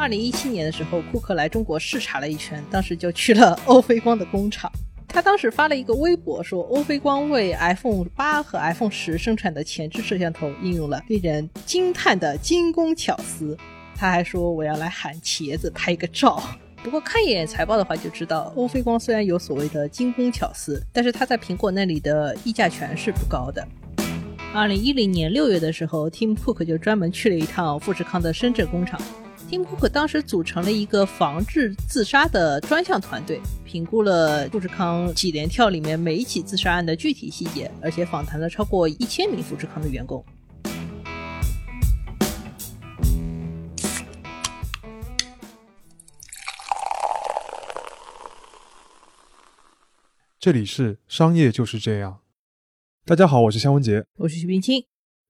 二零一七年的时候，库克来中国视察了一圈，当时就去了欧菲光的工厂。他当时发了一个微博，说欧菲光为 iPhone 八和 iPhone 十生产的前置摄像头应用了令人惊叹的精工巧思。他还说我要来喊茄子拍个照。不过看一眼财报的话，就知道欧菲光虽然有所谓的精工巧思，但是它在苹果那里的议价权是不高的。二零一零年六月的时候，Tim Cook 就专门去了一趟富士康的深圳工厂。Tim Cook 当时组成了一个防治自杀的专项团队，评估了富士康几连跳里面每一起自杀案的具体细节，而且访谈了超过一千名富士康的员工。这里是商业就是这样。大家好，我是肖文杰，我是徐冰清。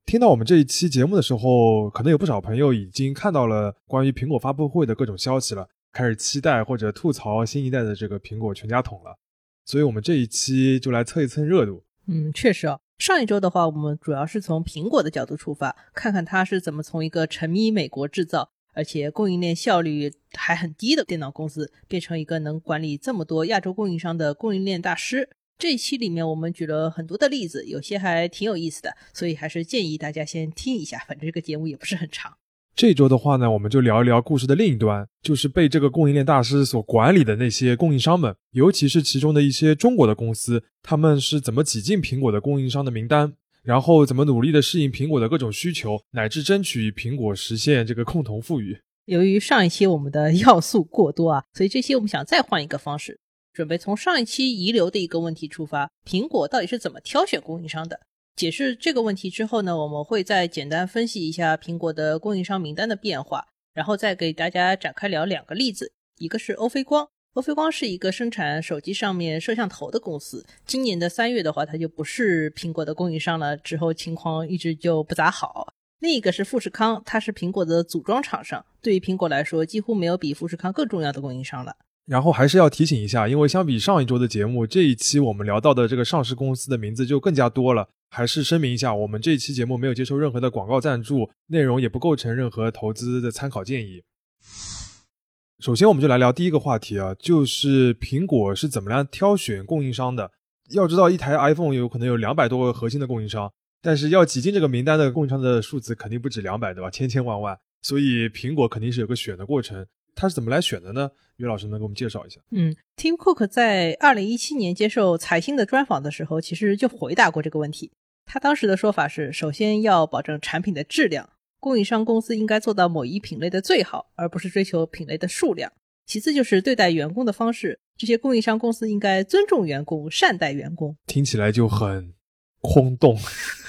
听到我们这一期节目的时候，可能有不少朋友已经看到了关于苹果发布会的各种消息了，开始期待或者吐槽新一代的这个苹果全家桶了。所以，我们这一期就来蹭一蹭热度。嗯，确实啊，上一周的话，我们主要是从苹果的角度出发，看看它是怎么从一个沉迷美国制造，而且供应链效率还很低的电脑公司，变成一个能管理这么多亚洲供应商的供应链大师。这一期里面我们举了很多的例子，有些还挺有意思的，所以还是建议大家先听一下，反正这个节目也不是很长。这周的话呢，我们就聊一聊故事的另一端，就是被这个供应链大师所管理的那些供应商们，尤其是其中的一些中国的公司，他们是怎么挤进苹果的供应商的名单，然后怎么努力的适应苹果的各种需求，乃至争取与苹果实现这个共同富裕。由于上一期我们的要素过多啊，所以这期我们想再换一个方式。准备从上一期遗留的一个问题出发，苹果到底是怎么挑选供应商的？解释这个问题之后呢，我们会再简单分析一下苹果的供应商名单的变化，然后再给大家展开聊两个例子。一个是欧菲光，欧菲光是一个生产手机上面摄像头的公司。今年的三月的话，它就不是苹果的供应商了，之后情况一直就不咋好。另一个是富士康，它是苹果的组装厂商，对于苹果来说，几乎没有比富士康更重要的供应商了。然后还是要提醒一下，因为相比上一周的节目，这一期我们聊到的这个上市公司的名字就更加多了。还是声明一下，我们这一期节目没有接受任何的广告赞助，内容也不构成任何投资的参考建议。首先，我们就来聊第一个话题啊，就是苹果是怎么样挑选供应商的。要知道，一台 iPhone 有可能有两百多个核心的供应商，但是要挤进这个名单的供应商的数字肯定不止两百，对吧？千千万万，所以苹果肯定是有个选的过程。他是怎么来选的呢？于老师能给我们介绍一下？嗯，Tim Cook 在二零一七年接受财新的专访的时候，其实就回答过这个问题。他当时的说法是：首先要保证产品的质量，供应商公司应该做到某一品类的最好，而不是追求品类的数量。其次就是对待员工的方式，这些供应商公司应该尊重员工，善待员工。听起来就很。空洞，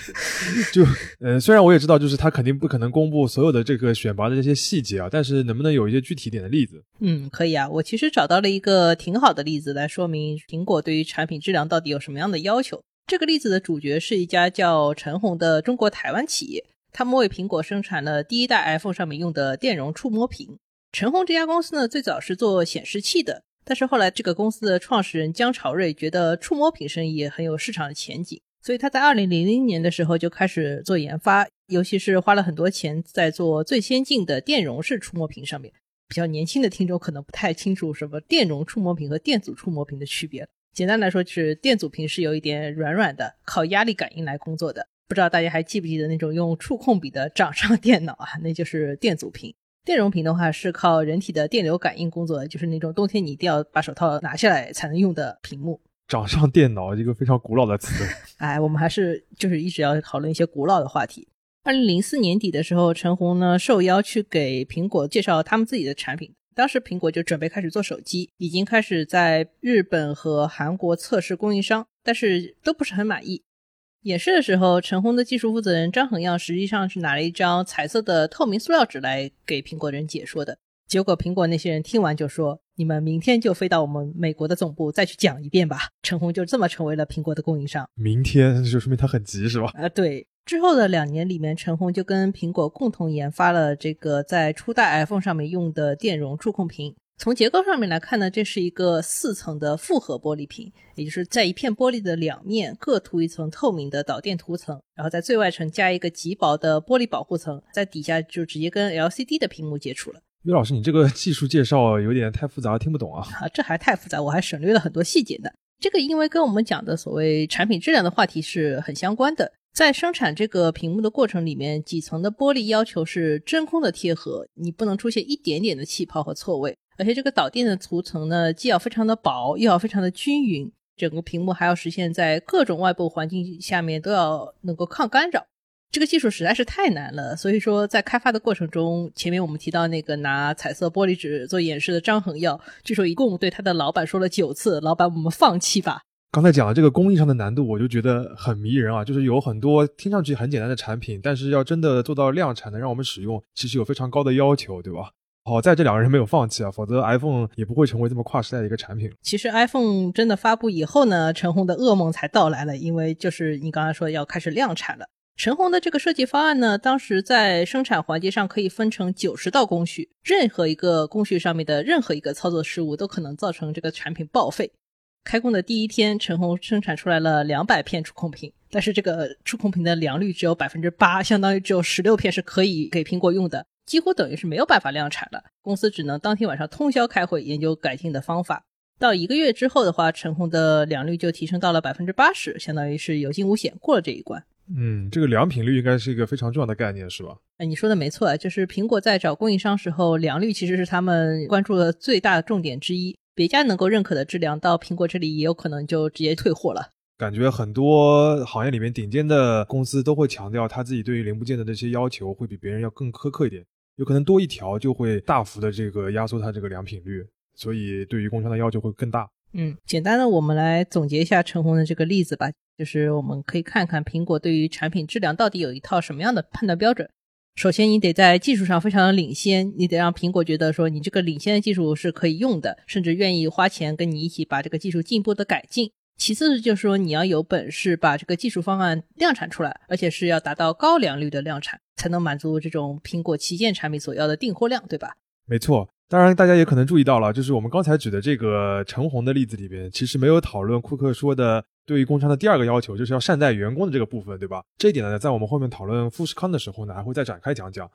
就呃，虽然我也知道，就是他肯定不可能公布所有的这个选拔的这些细节啊，但是能不能有一些具体点的例子？嗯，可以啊，我其实找到了一个挺好的例子来说明苹果对于产品质量到底有什么样的要求。这个例子的主角是一家叫陈红的中国台湾企业，他们为苹果生产了第一代 iPhone 上面用的电容触摸屏。陈红这家公司呢，最早是做显示器的，但是后来这个公司的创始人姜朝瑞觉得触摸屏生意很有市场的前景。所以他在二零零零年的时候就开始做研发，尤其是花了很多钱在做最先进的电容式触摸屏上面。比较年轻的听众可能不太清楚什么电容触摸屏和电阻触摸屏的区别。简单来说，就是电阻屏是有一点软软的，靠压力感应来工作的。不知道大家还记不记得那种用触控笔的掌上电脑啊？那就是电阻屏。电容屏的话是靠人体的电流感应工作的，就是那种冬天你一定要把手套拿下来才能用的屏幕。掌上电脑一个非常古老的词，哎，我们还是就是一直要讨论一些古老的话题。二零零四年底的时候，陈红呢受邀去给苹果介绍他们自己的产品。当时苹果就准备开始做手机，已经开始在日本和韩国测试供应商，但是都不是很满意。演示的时候，陈红的技术负责人张恒耀实际上是拿了一张彩色的透明塑料纸来给苹果人解说的。结果苹果那些人听完就说：“你们明天就飞到我们美国的总部再去讲一遍吧。”陈红就这么成为了苹果的供应商。明天就说明他很急是吧？啊，对。之后的两年里面，陈红就跟苹果共同研发了这个在初代 iPhone 上面用的电容触控屏。从结构上面来看呢，这是一个四层的复合玻璃屏，也就是在一片玻璃的两面各涂一层透明的导电涂层，然后在最外层加一个极薄的玻璃保护层，在底下就直接跟 LCD 的屏幕接触了。岳老师，你这个 技术介绍有点太复杂，听不懂啊。啊，这还太复杂，我还省略了很多细节呢。这个因为跟我们讲的所谓产品质量的话题是很相关的。在生产这个屏幕的过程里面，几层的玻璃要求是真空的贴合，你不能出现一点点的气泡和错位。而且这个导电的涂层呢，既要非常的薄，又要非常的均匀，整个屏幕还要实现在各种外部环境下面都要能够抗干扰。这个技术实在是太难了，所以说在开发的过程中，前面我们提到那个拿彩色玻璃纸做演示的张恒耀，据说一共对他的老板说了九次：“老板，我们放弃吧。”刚才讲了这个工艺上的难度，我就觉得很迷人啊！就是有很多听上去很简单的产品，但是要真的做到量产的让我们使用，其实有非常高的要求，对吧？好在这两个人没有放弃啊，否则 iPhone 也不会成为这么跨时代的一个产品。其实 iPhone 真的发布以后呢，陈红的噩梦才到来了，因为就是你刚才说要开始量产了。陈红的这个设计方案呢，当时在生产环节上可以分成九十道工序，任何一个工序上面的任何一个操作失误都可能造成这个产品报废。开工的第一天，陈红生产出来了两百片触控屏，但是这个触控屏的良率只有百分之八，相当于只有十六片是可以给苹果用的，几乎等于是没有办法量产了。公司只能当天晚上通宵开会研究改进的方法。到一个月之后的话，陈红的良率就提升到了百分之八十，相当于是有惊无险过了这一关。嗯，这个良品率应该是一个非常重要的概念，是吧？哎，你说的没错啊，就是苹果在找供应商时候，良率其实是他们关注的最大的重点之一。别家能够认可的质量，到苹果这里也有可能就直接退货了。感觉很多行业里面顶尖的公司都会强调，他自己对于零部件的这些要求会比别人要更苛刻一点，有可能多一条就会大幅的这个压缩它这个良品率，所以对于供应商的要求会更大。嗯，简单的我们来总结一下陈红的这个例子吧。就是我们可以看看苹果对于产品质量到底有一套什么样的判断标准。首先，你得在技术上非常的领先，你得让苹果觉得说你这个领先的技术是可以用的，甚至愿意花钱跟你一起把这个技术进一步的改进。其次，就是说你要有本事把这个技术方案量产出来，而且是要达到高良率的量产，才能满足这种苹果旗舰产品所要的订货量，对吧？没错。当然，大家也可能注意到了，就是我们刚才举的这个陈红的例子里边，其实没有讨论库克说的对于工商的第二个要求，就是要善待员工的这个部分，对吧？这一点呢，在我们后面讨论富士康的时候呢，还会再展开讲讲。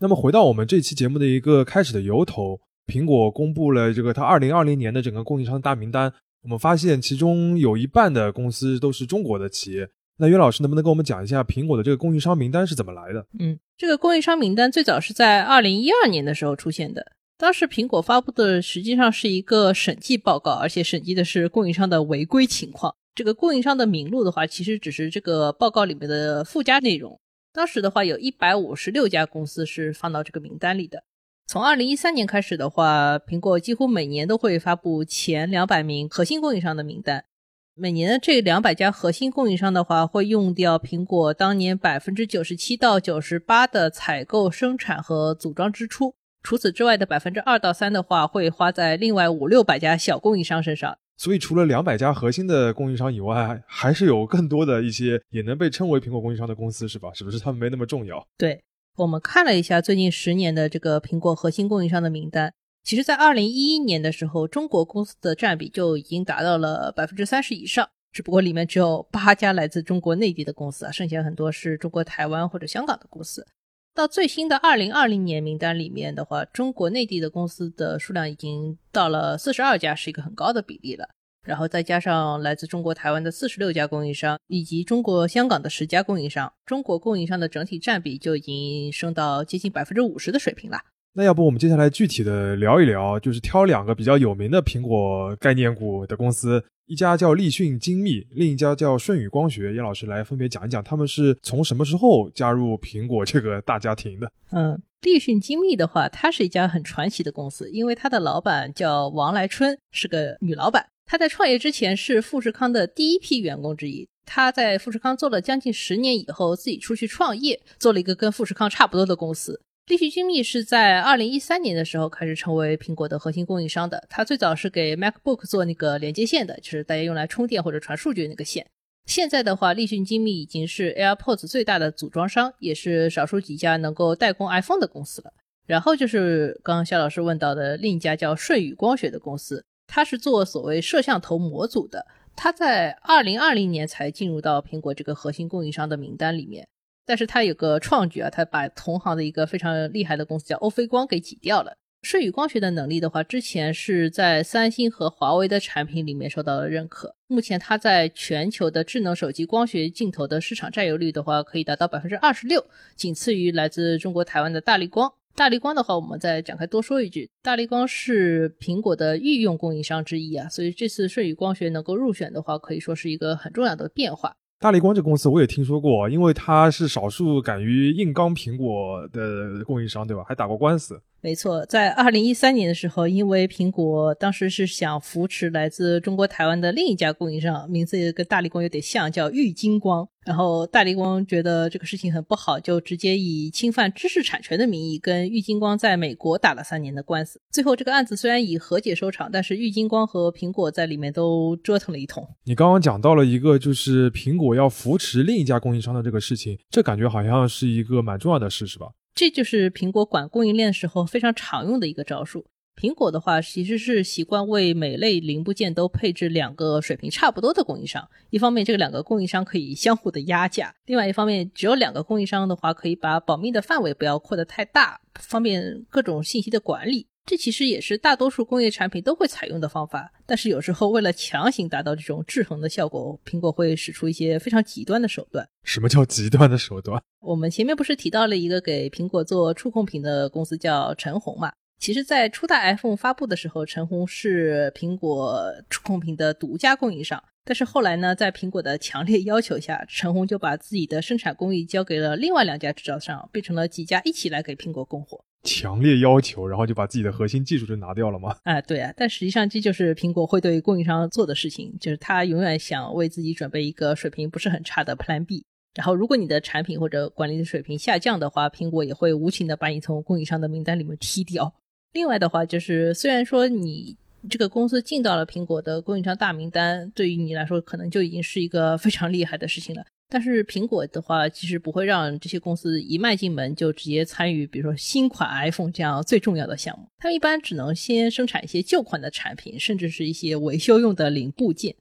那么回到我们这期节目的一个开始的由头，苹果公布了这个它二零二零年的整个供应商大名单，我们发现其中有一半的公司都是中国的企业。那岳老师能不能跟我们讲一下苹果的这个供应商名单是怎么来的？嗯，这个供应商名单最早是在二零一二年的时候出现的。当时苹果发布的实际上是一个审计报告，而且审计的是供应商的违规情况。这个供应商的名录的话，其实只是这个报告里面的附加内容。当时的话，有一百五十六家公司是放到这个名单里的。从二零一三年开始的话，苹果几乎每年都会发布前两百名核心供应商的名单。每年的这两百家核心供应商的话，会用掉苹果当年百分之九十七到九十八的采购、生产和组装支出。除此之外的百分之二到三的话，会花在另外五六百家小供应商身上。所以，除了两百家核心的供应商以外，还是有更多的一些也能被称为苹果供应商的公司，是吧？是不是他们没那么重要？对我们看了一下最近十年的这个苹果核心供应商的名单。其实，在二零一一年的时候，中国公司的占比就已经达到了百分之三十以上。只不过里面只有八家来自中国内地的公司啊，剩下很多是中国台湾或者香港的公司。到最新的二零二零年名单里面的话，中国内地的公司的数量已经到了四十二家，是一个很高的比例了。然后再加上来自中国台湾的四十六家供应商，以及中国香港的十家供应商，中国供应商的整体占比就已经升到接近百分之五十的水平了。那要不我们接下来具体的聊一聊，就是挑两个比较有名的苹果概念股的公司，一家叫立讯精密，另一家叫舜宇光学。叶老师来分别讲一讲，他们是从什么时候加入苹果这个大家庭的？嗯，立讯精密的话，它是一家很传奇的公司，因为它的老板叫王来春，是个女老板。她在创业之前是富士康的第一批员工之一。她在富士康做了将近十年以后，自己出去创业，做了一个跟富士康差不多的公司。立讯精密是在二零一三年的时候开始成为苹果的核心供应商的。它最早是给 MacBook 做那个连接线的，就是大家用来充电或者传数据那个线。现在的话，立讯精密已经是 AirPods 最大的组装商，也是少数几家能够代工 iPhone 的公司了。然后就是刚刚肖老师问到的另一家叫舜宇光学的公司，它是做所谓摄像头模组的。它在二零二零年才进入到苹果这个核心供应商的名单里面。但是它有个创举啊，它把同行的一个非常厉害的公司叫欧菲光给挤掉了。舜宇光学的能力的话，之前是在三星和华为的产品里面受到了认可。目前它在全球的智能手机光学镜头的市场占有率的话，可以达到百分之二十六，仅次于来自中国台湾的大力光。大力光的话，我们再展开多说一句，大力光是苹果的御用供应商之一啊，所以这次舜宇光学能够入选的话，可以说是一个很重要的变化。大力光这公司我也听说过，因为它是少数敢于硬刚苹果的供应商，对吧？还打过官司。没错，在二零一三年的时候，因为苹果当时是想扶持来自中国台湾的另一家供应商，名字也跟大力光有点像，叫玉金光。然后大力光觉得这个事情很不好，就直接以侵犯知识产权的名义跟玉金光在美国打了三年的官司。最后这个案子虽然以和解收场，但是玉金光和苹果在里面都折腾了一通。你刚刚讲到了一个就是苹果要扶持另一家供应商的这个事情，这感觉好像是一个蛮重要的事，是吧？这就是苹果管供应链时候非常常用的一个招数。苹果的话，其实是习惯为每类零部件都配置两个水平差不多的供应商。一方面，这个两个供应商可以相互的压价；另外一方面，只有两个供应商的话，可以把保密的范围不要扩得太大，方便各种信息的管理。这其实也是大多数工业产品都会采用的方法，但是有时候为了强行达到这种制衡的效果，苹果会使出一些非常极端的手段。什么叫极端的手段？我们前面不是提到了一个给苹果做触控屏的公司叫陈红嘛？其实，在初代 iPhone 发布的时候，陈红是苹果触控屏的独家供应商。但是后来呢，在苹果的强烈要求下，陈红就把自己的生产工艺交给了另外两家制造商，变成了几家一起来给苹果供货。强烈要求，然后就把自己的核心技术就拿掉了吗？啊，对啊。但实际上这就是苹果会对供应商做的事情，就是他永远想为自己准备一个水平不是很差的 Plan B。然后如果你的产品或者管理的水平下降的话，苹果也会无情的把你从供应商的名单里面踢掉。另外的话，就是虽然说你。这个公司进到了苹果的供应商大名单，对于你来说可能就已经是一个非常厉害的事情了。但是苹果的话，其实不会让这些公司一迈进门就直接参与，比如说新款 iPhone 这样最重要的项目。他们一般只能先生产一些旧款的产品，甚至是一些维修用的零部件。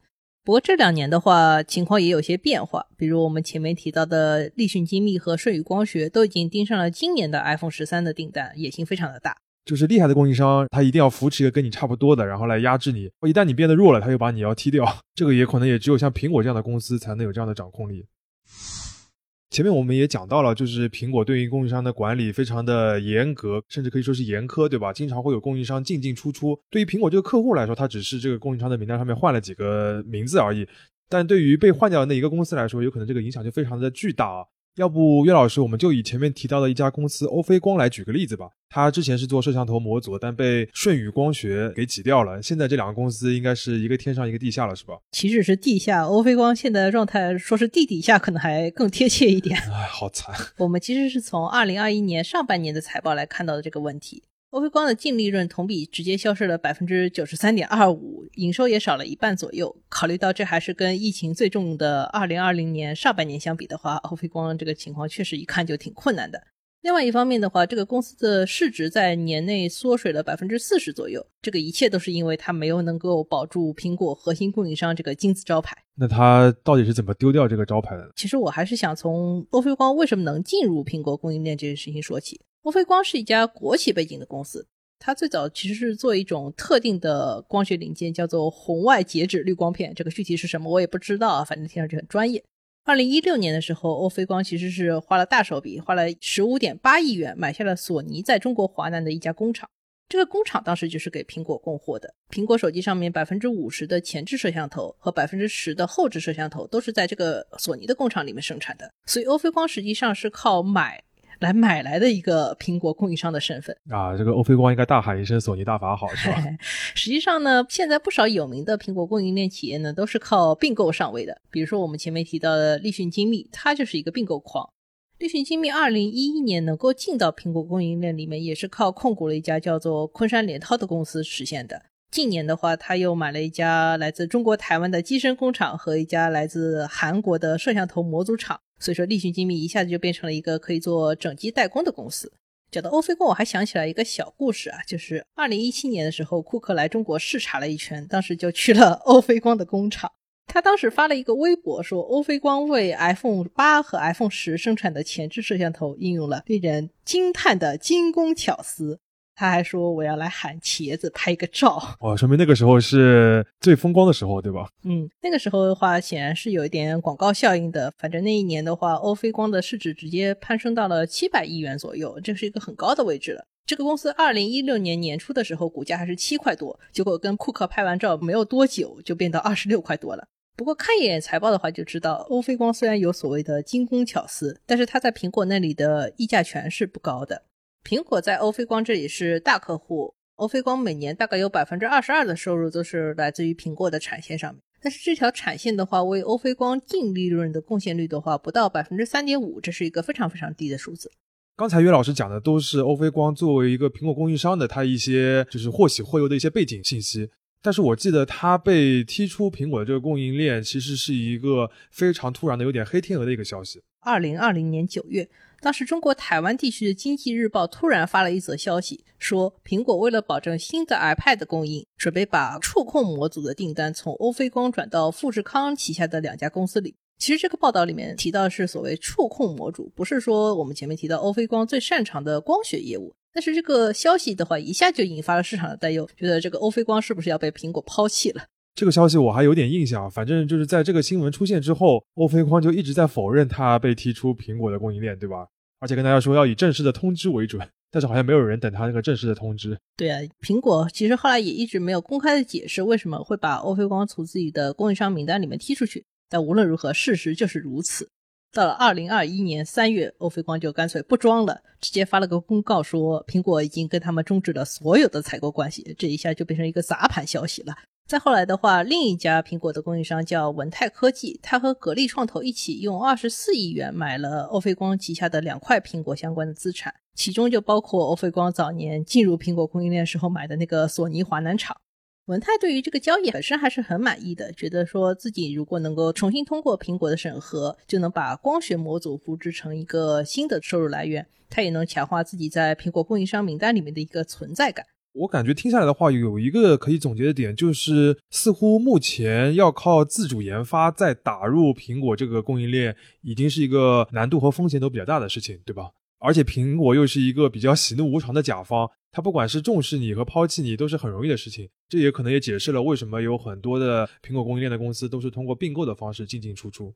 不过这两年的话，情况也有些变化，比如我们前面提到的立讯精密和舜宇光学都已经盯上了今年的 iPhone 十三的订单，野心非常的大。就是厉害的供应商，他一定要扶持一个跟你差不多的，然后来压制你。一旦你变得弱了，他又把你要踢掉。这个也可能也只有像苹果这样的公司才能有这样的掌控力。前面我们也讲到了，就是苹果对于供应商的管理非常的严格，甚至可以说是严苛，对吧？经常会有供应商进进出出。对于苹果这个客户来说，他只是这个供应商的名单上面换了几个名字而已。但对于被换掉的那一个公司来说，有可能这个影响就非常的巨大啊。要不，岳老师，我们就以前面提到的一家公司欧菲光来举个例子吧。他之前是做摄像头模组，但被舜宇光学给挤掉了。现在这两个公司应该是一个天上一个地下了，是吧？岂止是地下。欧菲光现在的状态，说是地底下，可能还更贴切一点。哎，好惨。我们其实是从二零二一年上半年的财报来看到的这个问题。欧菲光的净利润同比直接消失了百分之九十三点二五，营收也少了一半左右。考虑到这还是跟疫情最重的二零二零年上半年相比的话，欧菲光这个情况确实一看就挺困难的。另外一方面的话，这个公司的市值在年内缩水了百分之四十左右，这个一切都是因为它没有能够保住苹果核心供应商这个金字招牌。那它到底是怎么丢掉这个招牌的？其实我还是想从欧菲光为什么能进入苹果供应链这件事情说起。欧菲光是一家国企背景的公司，它最早其实是做一种特定的光学零件，叫做红外截止滤光片。这个具体是什么我也不知道啊，反正听上去很专业。二零一六年的时候，欧菲光其实是花了大手笔，花了十五点八亿元买下了索尼在中国华南的一家工厂。这个工厂当时就是给苹果供货的。苹果手机上面百分之五十的前置摄像头和百分之十的后置摄像头都是在这个索尼的工厂里面生产的。所以欧菲光实际上是靠买。来买来的一个苹果供应商的身份啊，这个欧菲光应该大喊一声“索尼大法好”是吧？实际上呢，现在不少有名的苹果供应链企业呢，都是靠并购上位的。比如说我们前面提到的立讯精密，它就是一个并购狂。立讯精密二零一一年能够进到苹果供应链里面，也是靠控股了一家叫做昆山联滔的公司实现的。近年的话，他又买了一家来自中国台湾的机身工厂和一家来自韩国的摄像头模组厂。所以说，立讯精密一下子就变成了一个可以做整机代工的公司。讲到欧菲光，我还想起来一个小故事啊，就是二零一七年的时候，库克来中国视察了一圈，当时就去了 欧菲光的工厂。他当时发了一个微博说，欧菲光为 iPhone 八和 iPhone 十生产的前置摄像头应用了令人惊叹的精工巧思。他还说我要来喊茄子拍个照。哦，说明那个时候是最风光的时候，对吧？嗯，那个时候的话，显然是有一点广告效应的。反正那一年的话，欧菲光的市值直接攀升到了七百亿元左右，这是一个很高的位置了。这个公司二零一六年年初的时候，股价还是七块多，结果跟库克拍完照没有多久，就变到二十六块多了。不过看一眼财报的话，就知道欧菲光虽然有所谓的精工巧思，但是它在苹果那里的溢价权是不高的。苹果在欧菲光这里是大客户，欧菲光每年大概有百分之二十二的收入都是来自于苹果的产线上面。但是这条产线的话，为欧菲光净利润的贡献率的话，不到百分之三点五，这是一个非常非常低的数字。刚才岳老师讲的都是欧菲光作为一个苹果供应商的它一些就是或喜或忧的一些背景信息。但是我记得他被踢出苹果的这个供应链，其实是一个非常突然的、有点黑天鹅的一个消息。二零二零年九月，当时中国台湾地区的经济日报突然发了一则消息，说苹果为了保证新的 iPad 的供应，准备把触控模组的订单从欧菲光转到富士康旗下的两家公司里。其实这个报道里面提到的是所谓触控模组，不是说我们前面提到欧菲光最擅长的光学业务。但是这个消息的话，一下就引发了市场的担忧，觉得这个欧菲光是不是要被苹果抛弃了？这个消息我还有点印象，反正就是在这个新闻出现之后，欧菲光就一直在否认他被踢出苹果的供应链，对吧？而且跟大家说要以正式的通知为准，但是好像没有人等他那个正式的通知。对啊，苹果其实后来也一直没有公开的解释为什么会把欧菲光从自己的供应商名单里面踢出去。但无论如何，事实就是如此。到了二零二一年三月，欧菲光就干脆不装了，直接发了个公告说，苹果已经跟他们终止了所有的采购关系。这一下就变成一个砸盘消息了。再后来的话，另一家苹果的供应商叫文泰科技，他和格力创投一起用二十四亿元买了欧菲光旗下的两块苹果相关的资产，其中就包括欧菲光早年进入苹果供应链时候买的那个索尼华南厂。文泰对于这个交易本身还是很满意的，觉得说自己如果能够重新通过苹果的审核，就能把光学模组复制成一个新的收入来源，它也能强化自己在苹果供应商名单里面的一个存在感。我感觉听下来的话，有一个可以总结的点，就是似乎目前要靠自主研发再打入苹果这个供应链，已经是一个难度和风险都比较大的事情，对吧？而且苹果又是一个比较喜怒无常的甲方。他不管是重视你和抛弃你，都是很容易的事情。这也可能也解释了为什么有很多的苹果供应链的公司都是通过并购的方式进进出出。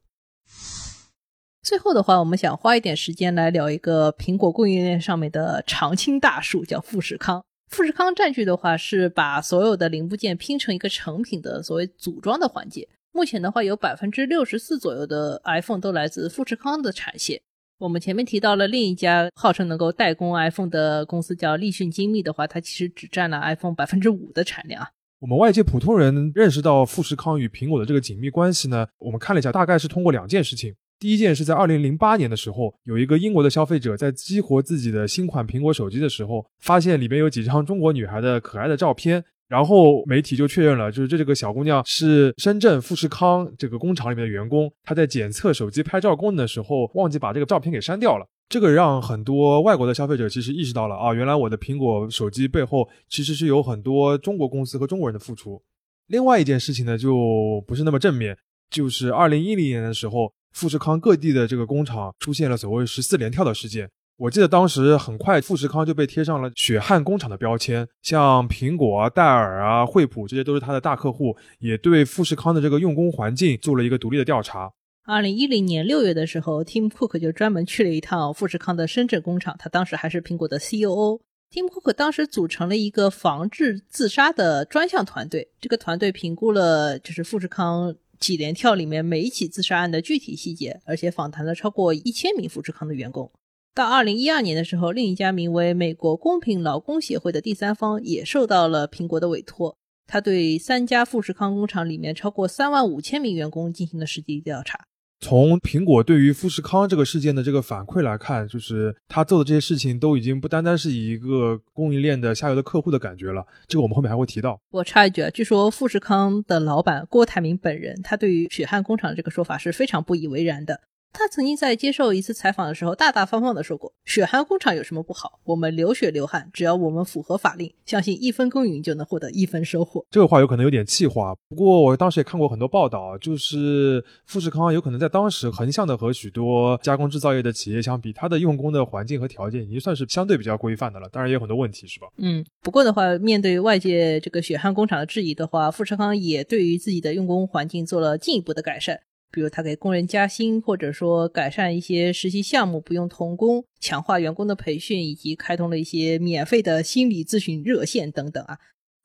最后的话，我们想花一点时间来聊一个苹果供应链上面的常青大树，叫富士康。富士康占据的话是把所有的零部件拼成一个成品的所谓组装的环节。目前的话，有百分之六十四左右的 iPhone 都来自富士康的产线。我们前面提到了另一家号称能够代工 iPhone 的公司叫立讯精密的话，它其实只占了 iPhone 百分之五的产量。我们外界普通人认识到富士康与苹果的这个紧密关系呢，我们看了一下，大概是通过两件事情。第一件是在二零零八年的时候，有一个英国的消费者在激活自己的新款苹果手机的时候，发现里面有几张中国女孩的可爱的照片。然后媒体就确认了，就是这这个小姑娘是深圳富士康这个工厂里面的员工，她在检测手机拍照功能的时候忘记把这个照片给删掉了。这个让很多外国的消费者其实意识到了啊，原来我的苹果手机背后其实是有很多中国公司和中国人的付出。另外一件事情呢，就不是那么正面，就是二零一零年的时候，富士康各地的这个工厂出现了所谓十四连跳的事件。我记得当时很快，富士康就被贴上了血汗工厂的标签，像苹果、戴尔啊、惠普，这些都是他的大客户，也对富士康的这个用工环境做了一个独立的调查。二零一零年六月的时候，Tim Cook 就专门去了一趟富士康的深圳工厂，他当时还是苹果的 COO。Tim Cook 当时组成了一个防治自杀的专项团队，这个团队评估了就是富士康几连跳里面每一起自杀案的具体细节，而且访谈了超过一千名富士康的员工。到二零一二年的时候，另一家名为美国公平劳工协会的第三方也受到了苹果的委托，他对三家富士康工厂里面超过三万五千名员工进行了实地调查。从苹果对于富士康这个事件的这个反馈来看，就是他做的这些事情都已经不单单是以一个供应链的下游的客户的感觉了。这个我们后面还会提到。我插一句啊，据说富士康的老板郭台铭本人，他对于血汗工厂这个说法是非常不以为然的。他曾经在接受一次采访的时候，大大方方的说过：“血汗工厂有什么不好？我们流血流汗，只要我们符合法令，相信一分耕耘就能获得一分收获。”这个话有可能有点气话，不过我当时也看过很多报道，就是富士康有可能在当时横向的和许多加工制造业的企业相比，它的用工的环境和条件已经算是相对比较规范的了。当然也有很多问题，是吧？嗯，不过的话，面对外界这个血汗工厂的质疑的话，富士康也对于自己的用工环境做了进一步的改善。比如他给工人加薪，或者说改善一些实习项目不用童工，强化员工的培训，以及开通了一些免费的心理咨询热线等等啊。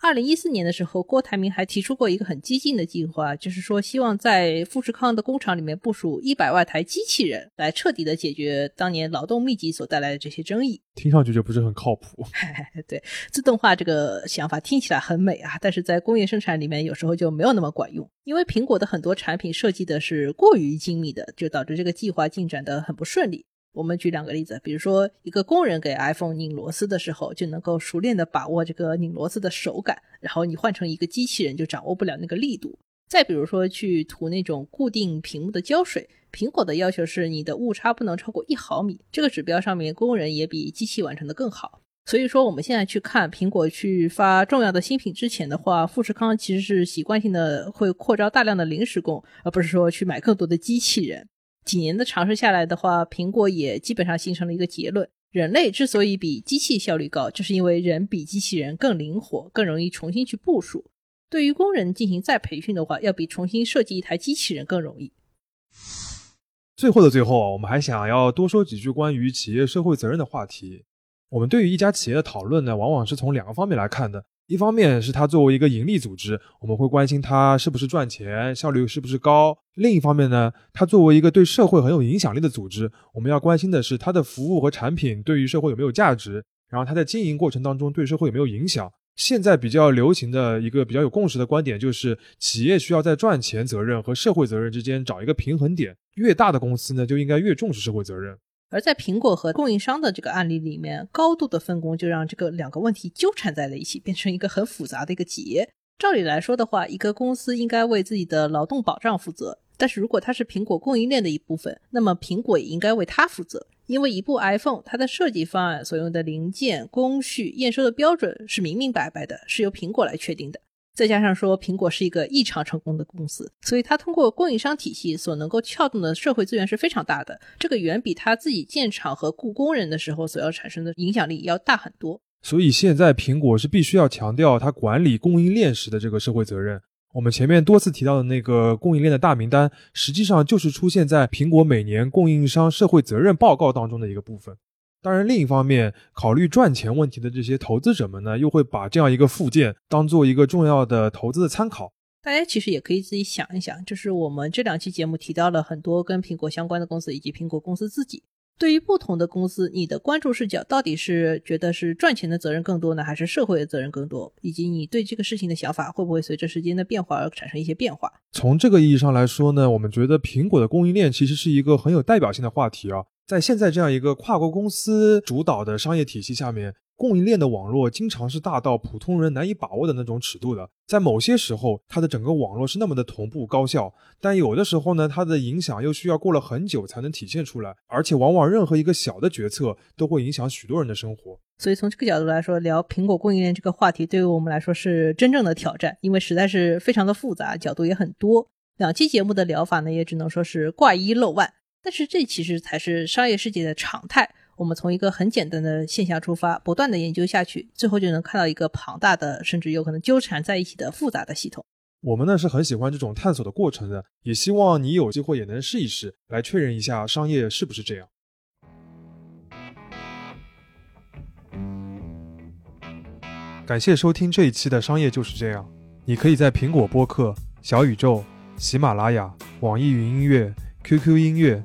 二零一四年的时候，郭台铭还提出过一个很激进的计划，就是说希望在富士康的工厂里面部署一百万台机器人，来彻底的解决当年劳动密集所带来的这些争议。听上去就不是很靠谱。对，自动化这个想法听起来很美啊，但是在工业生产里面有时候就没有那么管用，因为苹果的很多产品设计的是过于精密的，就导致这个计划进展的很不顺利。我们举两个例子，比如说一个工人给 iPhone 拧螺丝的时候，就能够熟练的把握这个拧螺丝的手感，然后你换成一个机器人就掌握不了那个力度。再比如说去涂那种固定屏幕的胶水，苹果的要求是你的误差不能超过一毫米，这个指标上面工人也比机器完成的更好。所以说我们现在去看苹果去发重要的新品之前的话，富士康其实是习惯性的会扩招大量的临时工，而不是说去买更多的机器人。几年的尝试下来的话，苹果也基本上形成了一个结论：人类之所以比机器效率高，就是因为人比机器人更灵活，更容易重新去部署。对于工人进行再培训的话，要比重新设计一台机器人更容易。最后的最后啊，我们还想要多说几句关于企业社会责任的话题。我们对于一家企业的讨论呢，往往是从两个方面来看的。一方面是它作为一个盈利组织，我们会关心它是不是赚钱，效率是不是高；另一方面呢，它作为一个对社会很有影响力的组织，我们要关心的是它的服务和产品对于社会有没有价值，然后它在经营过程当中对社会有没有影响。现在比较流行的一个比较有共识的观点就是，企业需要在赚钱责任和社会责任之间找一个平衡点，越大的公司呢就应该越重视社会责任。而在苹果和供应商的这个案例里面，高度的分工就让这个两个问题纠缠在了一起，变成一个很复杂的一个结。照理来说的话，一个公司应该为自己的劳动保障负责，但是如果它是苹果供应链的一部分，那么苹果也应该为它负责，因为一部 iPhone 它的设计方案所用的零件、工序、验收的标准是明明白白的，是由苹果来确定的。再加上说，苹果是一个异常成功的公司，所以它通过供应商体系所能够撬动的社会资源是非常大的。这个远比它自己建厂和雇工人的时候所要产生的影响力要大很多。所以现在苹果是必须要强调它管理供应链时的这个社会责任。我们前面多次提到的那个供应链的大名单，实际上就是出现在苹果每年供应商社会责任报告当中的一个部分。当然，另一方面，考虑赚钱问题的这些投资者们呢，又会把这样一个附件当做一个重要的投资的参考。大家其实也可以自己想一想，就是我们这两期节目提到了很多跟苹果相关的公司，以及苹果公司自己。对于不同的公司，你的关注视角到底是觉得是赚钱的责任更多呢，还是社会的责任更多？以及你对这个事情的想法会不会随着时间的变化而产生一些变化？从这个意义上来说呢，我们觉得苹果的供应链其实是一个很有代表性的话题啊。在现在这样一个跨国公司主导的商业体系下面，供应链的网络经常是大到普通人难以把握的那种尺度的。在某些时候，它的整个网络是那么的同步高效，但有的时候呢，它的影响又需要过了很久才能体现出来，而且往往任何一个小的决策都会影响许多人的生活。所以从这个角度来说，聊苹果供应链这个话题，对于我们来说是真正的挑战，因为实在是非常的复杂，角度也很多。两期节目的聊法呢，也只能说是挂一漏万。但是这其实才是商业世界的常态。我们从一个很简单的现象出发，不断的研究下去，最后就能看到一个庞大的，甚至有可能纠缠在一起的复杂的系统。我们呢是很喜欢这种探索的过程的，也希望你有机会也能试一试，来确认一下商业是不是这样。感谢收听这一期的商业就是这样。你可以在苹果播客、小宇宙、喜马拉雅、网易云音乐、QQ 音乐。